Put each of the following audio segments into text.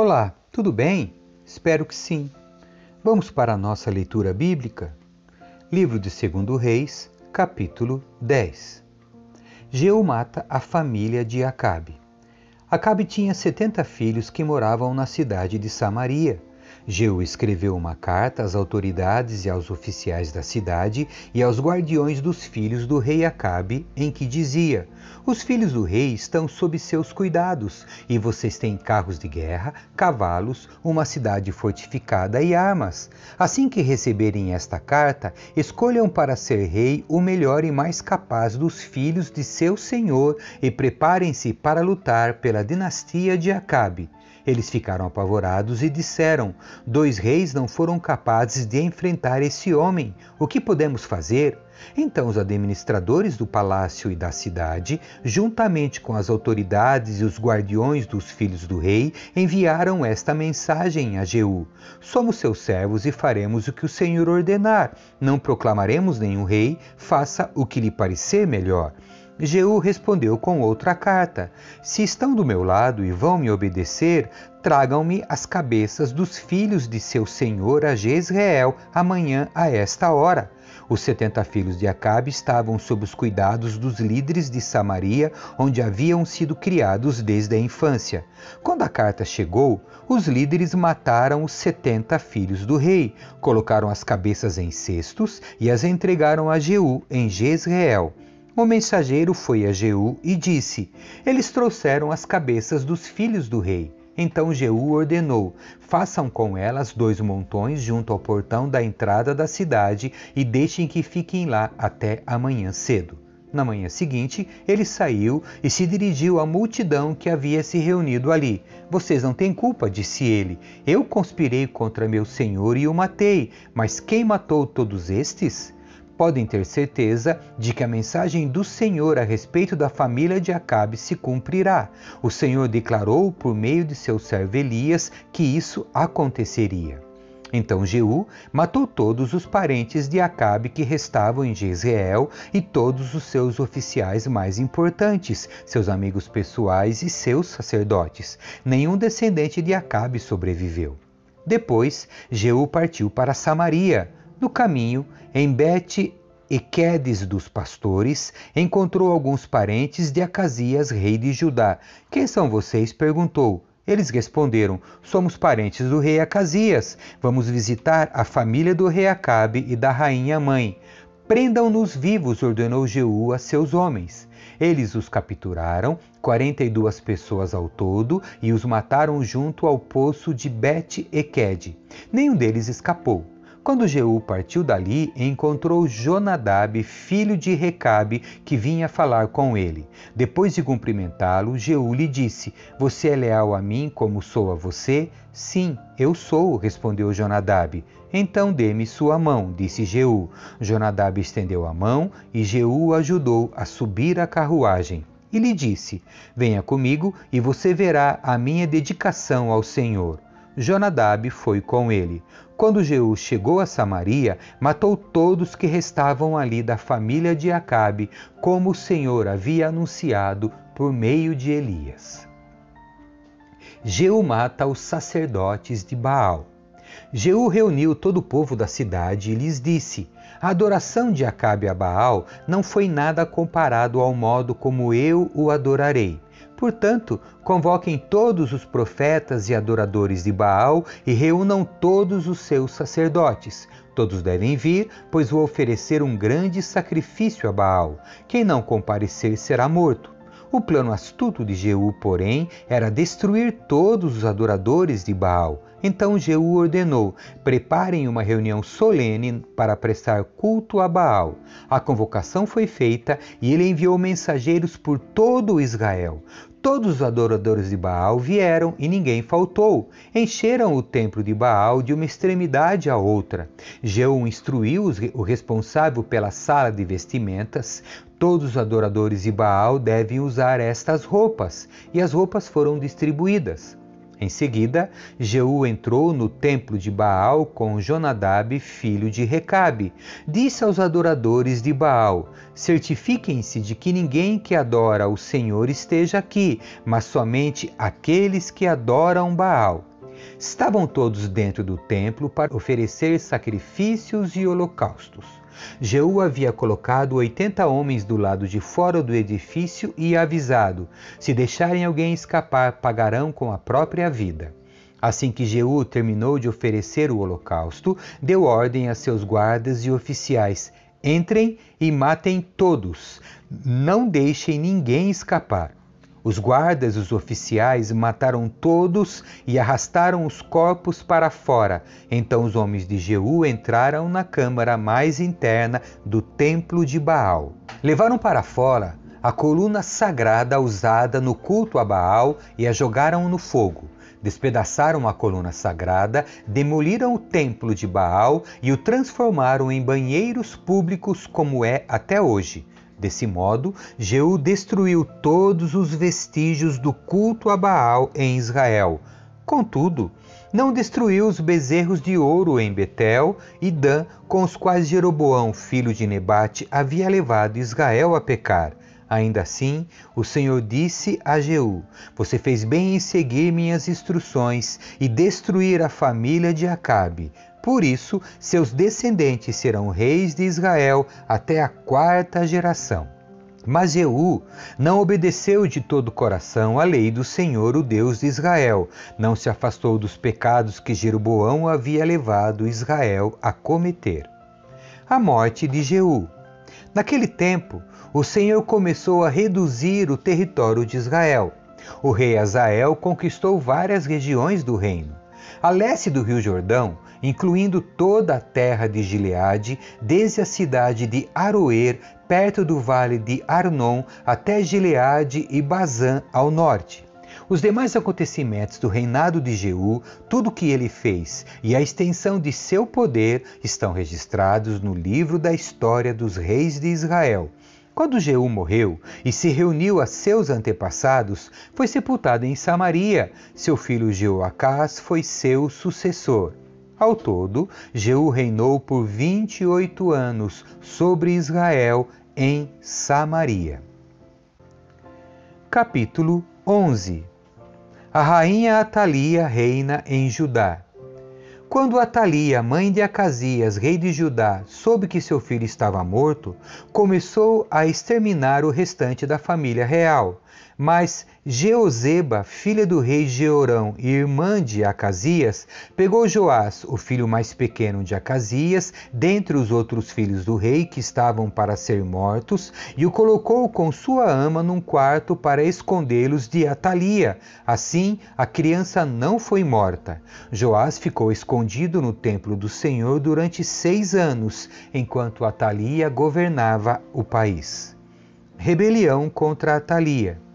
Olá, tudo bem? Espero que sim. Vamos para a nossa leitura bíblica? Livro de 2 Reis, capítulo 10. Jeú mata a família de Acabe. Acabe tinha setenta filhos que moravam na cidade de Samaria. Jeú escreveu uma carta às autoridades e aos oficiais da cidade e aos guardiões dos filhos do rei Acabe, em que dizia: Os filhos do rei estão sob seus cuidados, e vocês têm carros de guerra, cavalos, uma cidade fortificada e armas. Assim que receberem esta carta, escolham para ser rei o melhor e mais capaz dos filhos de seu senhor e preparem-se para lutar pela dinastia de Acabe. Eles ficaram apavorados e disseram: Dois reis não foram capazes de enfrentar esse homem. O que podemos fazer? Então os administradores do palácio e da cidade, juntamente com as autoridades e os guardiões dos filhos do rei, enviaram esta mensagem a Jeú: Somos seus servos e faremos o que o Senhor ordenar. Não proclamaremos nenhum rei, faça o que lhe parecer melhor. Jeú respondeu com outra carta: Se estão do meu lado e vão me obedecer, tragam-me as cabeças dos filhos de seu senhor a Jezreel amanhã a esta hora. Os setenta filhos de Acabe estavam sob os cuidados dos líderes de Samaria, onde haviam sido criados desde a infância. Quando a carta chegou, os líderes mataram os setenta filhos do rei, colocaram as cabeças em cestos e as entregaram a Jeú em Jezreel. O mensageiro foi a Jeú e disse: Eles trouxeram as cabeças dos filhos do rei. Então Jeú ordenou: Façam com elas dois montões junto ao portão da entrada da cidade e deixem que fiquem lá até amanhã cedo. Na manhã seguinte, ele saiu e se dirigiu à multidão que havia se reunido ali. Vocês não têm culpa, disse ele. Eu conspirei contra meu senhor e o matei, mas quem matou todos estes? Podem ter certeza de que a mensagem do Senhor a respeito da família de Acabe se cumprirá. O Senhor declarou por meio de seu servo Elias que isso aconteceria. Então Jeú matou todos os parentes de Acabe que restavam em Jezreel e todos os seus oficiais mais importantes, seus amigos pessoais e seus sacerdotes. Nenhum descendente de Acabe sobreviveu. Depois, Jeú partiu para Samaria. No caminho, em Bet Equedes dos pastores, encontrou alguns parentes de Acasias, rei de Judá. Quem são vocês? perguntou. Eles responderam: Somos parentes do rei Acasias. Vamos visitar a família do rei Acabe e da rainha mãe. Prendam-nos vivos, ordenou Jeú a seus homens. Eles os capturaram, quarenta e duas pessoas ao todo, e os mataram junto ao poço de Bet-Equed. Nenhum deles escapou. Quando Jeú partiu dali, encontrou Jonadab, filho de Recabe, que vinha falar com ele. Depois de cumprimentá-lo, Jeú lhe disse: Você é leal a mim como sou a você? Sim, eu sou, respondeu Jonadab. Então dê-me sua mão, disse Jeú. Jonadab estendeu a mão e Jeú ajudou a subir a carruagem e lhe disse: Venha comigo e você verá a minha dedicação ao Senhor. Jonadab foi com ele. Quando Jeú chegou a Samaria, matou todos que restavam ali da família de Acabe, como o Senhor havia anunciado por meio de Elias. Jeú mata os sacerdotes de Baal. Jeú reuniu todo o povo da cidade e lhes disse: A adoração de Acabe a Baal não foi nada comparado ao modo como eu o adorarei. Portanto, convoquem todos os profetas e adoradores de Baal e reúnam todos os seus sacerdotes. Todos devem vir, pois vou oferecer um grande sacrifício a Baal. Quem não comparecer será morto. O plano astuto de Jeú, porém, era destruir todos os adoradores de Baal. Então Jeú ordenou: preparem uma reunião solene para prestar culto a Baal. A convocação foi feita e ele enviou mensageiros por todo Israel. Todos os adoradores de Baal vieram e ninguém faltou. Encheram o templo de Baal de uma extremidade à outra. Jeú instruiu o responsável pela sala de vestimentas. Todos os adoradores de Baal devem usar estas roupas, e as roupas foram distribuídas. Em seguida, Jeú entrou no templo de Baal com Jonadab, filho de Recabe. Disse aos adoradores de Baal: Certifiquem-se de que ninguém que adora o Senhor esteja aqui, mas somente aqueles que adoram Baal. Estavam todos dentro do templo para oferecer sacrifícios e holocaustos. Jeú havia colocado oitenta homens do lado de fora do edifício e avisado: se deixarem alguém escapar, pagarão com a própria vida. Assim que Jeú terminou de oferecer o holocausto, deu ordem a seus guardas e oficiais: entrem e matem todos, não deixem ninguém escapar. Os guardas e os oficiais mataram todos e arrastaram os corpos para fora. Então os homens de Jeú entraram na câmara mais interna do templo de Baal. Levaram para fora a coluna sagrada usada no culto a Baal e a jogaram no fogo. Despedaçaram a coluna sagrada, demoliram o templo de Baal e o transformaram em banheiros públicos como é até hoje. Desse modo, Jeú destruiu todos os vestígios do culto a Baal em Israel. Contudo, não destruiu os bezerros de ouro em Betel e Dan, com os quais Jeroboão, filho de Nebate, havia levado Israel a pecar. Ainda assim, o Senhor disse a Jeú: Você fez bem em seguir minhas instruções e destruir a família de Acabe. Por isso, seus descendentes serão reis de Israel até a quarta geração. Mas Jeú não obedeceu de todo o coração à lei do Senhor, o Deus de Israel, não se afastou dos pecados que Jeroboão havia levado Israel a cometer. A morte de Jeú. Naquele tempo, o Senhor começou a reduzir o território de Israel. O rei Azael conquistou várias regiões do reino. A leste do rio Jordão, incluindo toda a terra de Gileade, desde a cidade de Aroer, perto do vale de Arnon, até Gileade e Bazã ao norte. Os demais acontecimentos do reinado de Jeú, tudo o que ele fez e a extensão de seu poder estão registrados no livro da história dos reis de Israel. Quando Jeú morreu e se reuniu a seus antepassados, foi sepultado em Samaria. Seu filho Jeoacás foi seu sucessor. Ao todo, Jeú reinou por 28 anos sobre Israel em Samaria. Capítulo 11 A rainha Atalia reina em Judá. Quando Atalia, mãe de Acasias, rei de Judá, soube que seu filho estava morto, começou a exterminar o restante da família real. Mas Jeozeba, filha do rei Jeorão e irmã de Acasias, pegou Joás, o filho mais pequeno de Acasias, dentre os outros filhos do rei que estavam para ser mortos, e o colocou com sua ama num quarto para escondê-los de Atalia. Assim, a criança não foi morta. Joás ficou escondido no templo do Senhor durante seis anos, enquanto Atalia governava o país. Rebelião contra Atalia.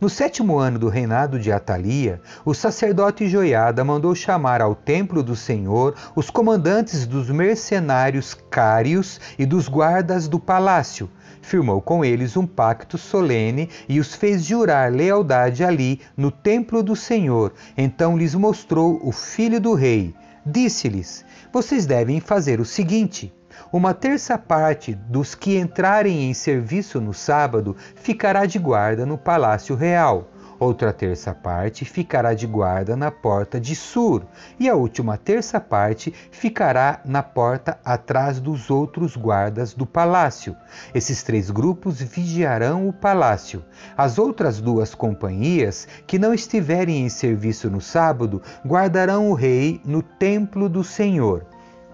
No sétimo ano do reinado de Atalia, o sacerdote Joiada mandou chamar ao templo do Senhor os comandantes dos mercenários cários e dos guardas do palácio. Firmou com eles um pacto solene e os fez jurar lealdade ali no templo do Senhor. Então lhes mostrou o filho do rei. Disse-lhes: Vocês devem fazer o seguinte uma terça parte dos que entrarem em serviço no sábado ficará de guarda no palácio real. Outra terça parte ficará de guarda na porta de Sur, e a última terça parte ficará na porta atrás dos outros guardas do palácio. Esses três grupos vigiarão o palácio. As outras duas companhias, que não estiverem em serviço no sábado, guardarão o rei no templo do Senhor.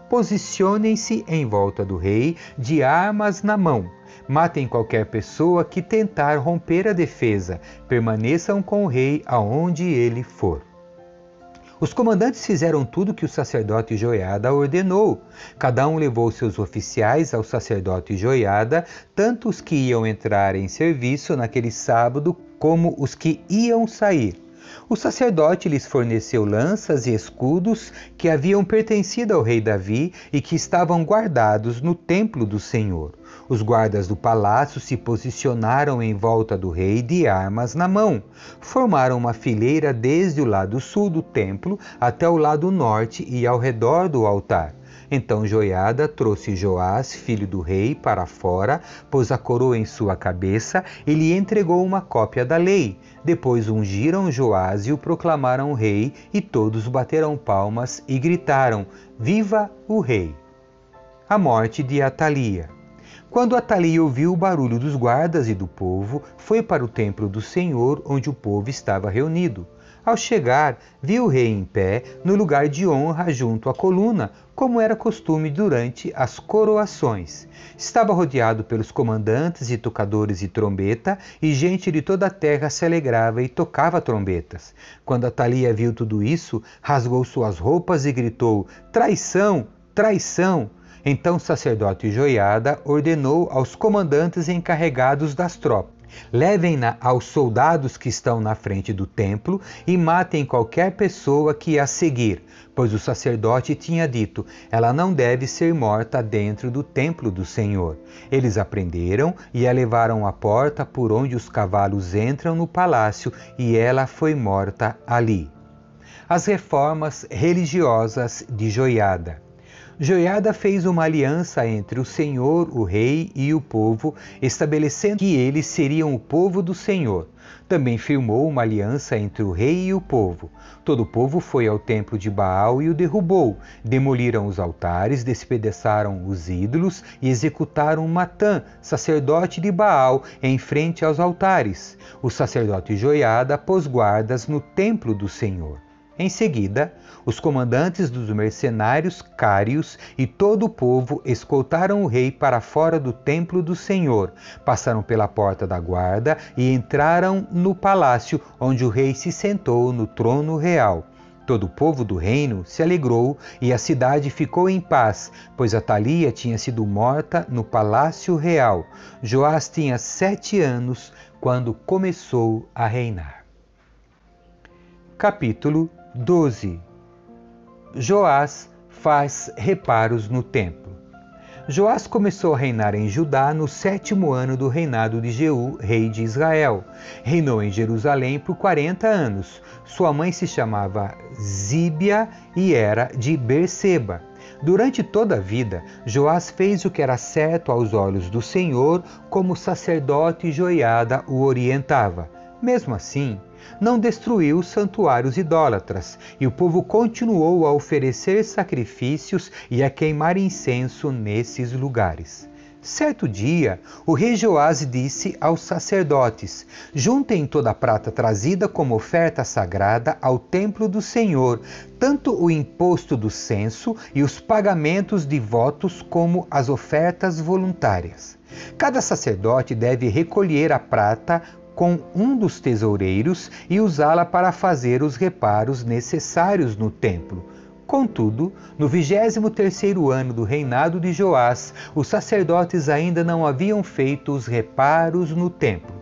Posicionem-se em volta do rei, de armas na mão. Matem qualquer pessoa que tentar romper a defesa. Permaneçam com o rei aonde ele for. Os comandantes fizeram tudo que o sacerdote Joiada ordenou. Cada um levou seus oficiais ao sacerdote Joiada, tanto os que iam entrar em serviço naquele sábado como os que iam sair. O sacerdote lhes forneceu lanças e escudos que haviam pertencido ao rei Davi e que estavam guardados no templo do Senhor. Os guardas do palácio se posicionaram em volta do rei de armas na mão. Formaram uma fileira desde o lado sul do templo até o lado norte e ao redor do altar. Então Joiada trouxe Joás, filho do rei, para fora, pôs a coroa em sua cabeça e lhe entregou uma cópia da lei. Depois ungiram Joás e o proclamaram rei, e todos bateram palmas e gritaram: Viva o rei! A morte de Atalia. Quando Atalia ouviu o barulho dos guardas e do povo, foi para o templo do Senhor, onde o povo estava reunido. Ao chegar, viu o rei em pé, no lugar de honra junto à coluna, como era costume durante as coroações. Estava rodeado pelos comandantes e tocadores de trombeta, e gente de toda a terra se alegrava e tocava trombetas. Quando Atalia viu tudo isso, rasgou suas roupas e gritou: Traição! Traição! Então o sacerdote Joiada ordenou aos comandantes encarregados das tropas Levem-na aos soldados que estão na frente do templo e matem qualquer pessoa que a seguir, pois o sacerdote tinha dito: ela não deve ser morta dentro do templo do Senhor. Eles a prenderam e a levaram à porta por onde os cavalos entram no palácio e ela foi morta ali. As reformas religiosas de Joiada. Joiada fez uma aliança entre o Senhor, o rei e o povo, estabelecendo que eles seriam o povo do Senhor. Também firmou uma aliança entre o rei e o povo. Todo o povo foi ao templo de Baal e o derrubou. Demoliram os altares, despedaçaram os ídolos e executaram Matã, sacerdote de Baal, em frente aos altares. O sacerdote Joiada pôs guardas no templo do Senhor. Em seguida, os comandantes dos mercenários cários e todo o povo escoltaram o rei para fora do templo do Senhor, passaram pela porta da guarda e entraram no palácio onde o rei se sentou no trono real. Todo o povo do reino se alegrou e a cidade ficou em paz, pois Atalia tinha sido morta no palácio real. Joás tinha sete anos quando começou a reinar. Capítulo 12 Joás faz reparos no templo. Joás começou a reinar em Judá no sétimo ano do reinado de Jeú, rei de Israel. Reinou em Jerusalém por 40 anos. Sua mãe se chamava Zíbia e era de Berseba. Durante toda a vida, Joás fez o que era certo aos olhos do Senhor, como o sacerdote Joiada o orientava. Mesmo assim, não destruiu os santuários idólatras, e o povo continuou a oferecer sacrifícios e a queimar incenso nesses lugares. Certo dia, o rei Joás disse aos sacerdotes: Juntem toda a prata trazida como oferta sagrada ao templo do Senhor, tanto o imposto do censo e os pagamentos de votos, como as ofertas voluntárias. Cada sacerdote deve recolher a prata com um dos tesoureiros e usá-la para fazer os reparos necessários no templo. Contudo, no vigésimo terceiro ano do reinado de Joás, os sacerdotes ainda não haviam feito os reparos no templo.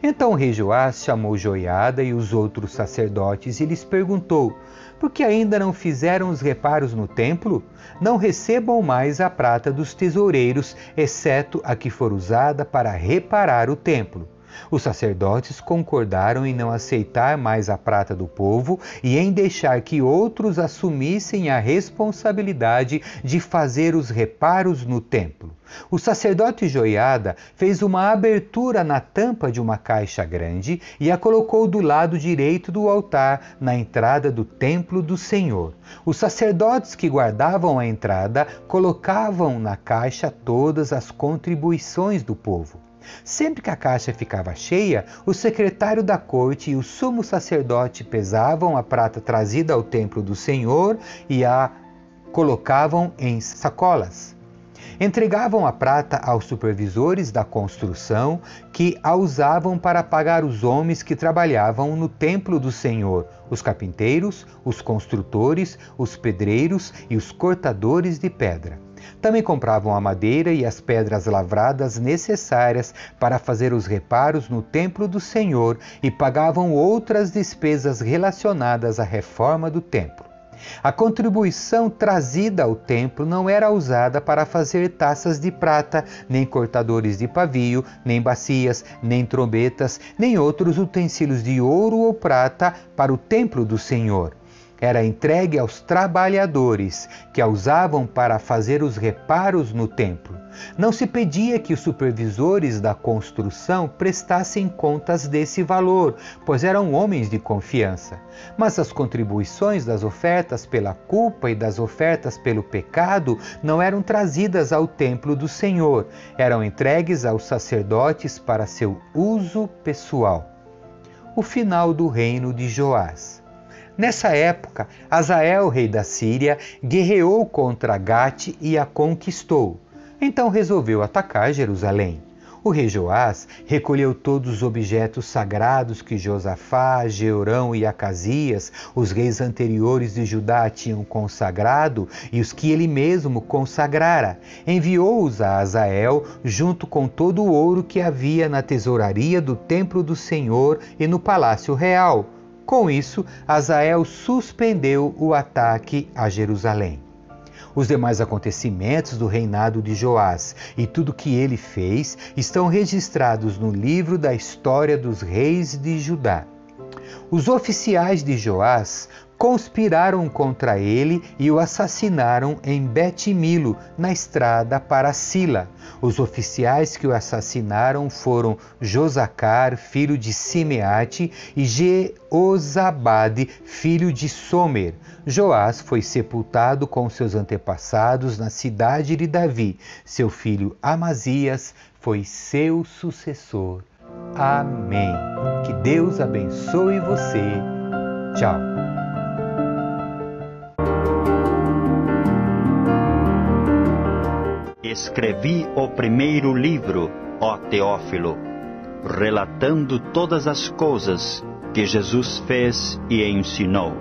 Então o rei Joás chamou Joiada e os outros sacerdotes e lhes perguntou: Por que ainda não fizeram os reparos no templo? Não recebam mais a prata dos tesoureiros, exceto a que for usada para reparar o templo. Os sacerdotes concordaram em não aceitar mais a prata do povo e em deixar que outros assumissem a responsabilidade de fazer os reparos no templo. O sacerdote Joiada fez uma abertura na tampa de uma caixa grande e a colocou do lado direito do altar, na entrada do templo do Senhor. Os sacerdotes que guardavam a entrada colocavam na caixa todas as contribuições do povo. Sempre que a caixa ficava cheia, o secretário da corte e o sumo sacerdote pesavam a prata trazida ao templo do Senhor e a colocavam em sacolas. Entregavam a prata aos supervisores da construção, que a usavam para pagar os homens que trabalhavam no templo do Senhor, os carpinteiros, os construtores, os pedreiros e os cortadores de pedra. Também compravam a madeira e as pedras lavradas necessárias para fazer os reparos no templo do Senhor e pagavam outras despesas relacionadas à reforma do templo. A contribuição trazida ao templo não era usada para fazer taças de prata, nem cortadores de pavio, nem bacias, nem trombetas, nem outros utensílios de ouro ou prata para o templo do Senhor era entregue aos trabalhadores que a usavam para fazer os reparos no templo. Não se pedia que os supervisores da construção prestassem contas desse valor, pois eram homens de confiança. Mas as contribuições das ofertas pela culpa e das ofertas pelo pecado não eram trazidas ao templo do Senhor, eram entregues aos sacerdotes para seu uso pessoal. O final do reino de Joás. Nessa época, Azael, rei da Síria, guerreou contra Gate e a conquistou. Então resolveu atacar Jerusalém. O rei Joás recolheu todos os objetos sagrados que Josafá, Jeorão e Acasias, os reis anteriores de Judá, tinham consagrado e os que ele mesmo consagrara. Enviou-os a Azael, junto com todo o ouro que havia na tesouraria do templo do Senhor e no palácio real com isso, Azael suspendeu o ataque a Jerusalém. Os demais acontecimentos do reinado de Joás e tudo que ele fez estão registrados no livro da história dos reis de Judá. Os oficiais de Joás conspiraram contra ele e o assassinaram em Bet-Milo, na estrada para Sila. Os oficiais que o assassinaram foram Josacar, filho de Simeate, e Jeozabade, filho de Somer. Joás foi sepultado com seus antepassados na cidade de Davi. Seu filho Amazias foi seu sucessor. Amém. Que Deus abençoe você. Tchau. Escrevi o primeiro livro, ó Teófilo, relatando todas as coisas que Jesus fez e ensinou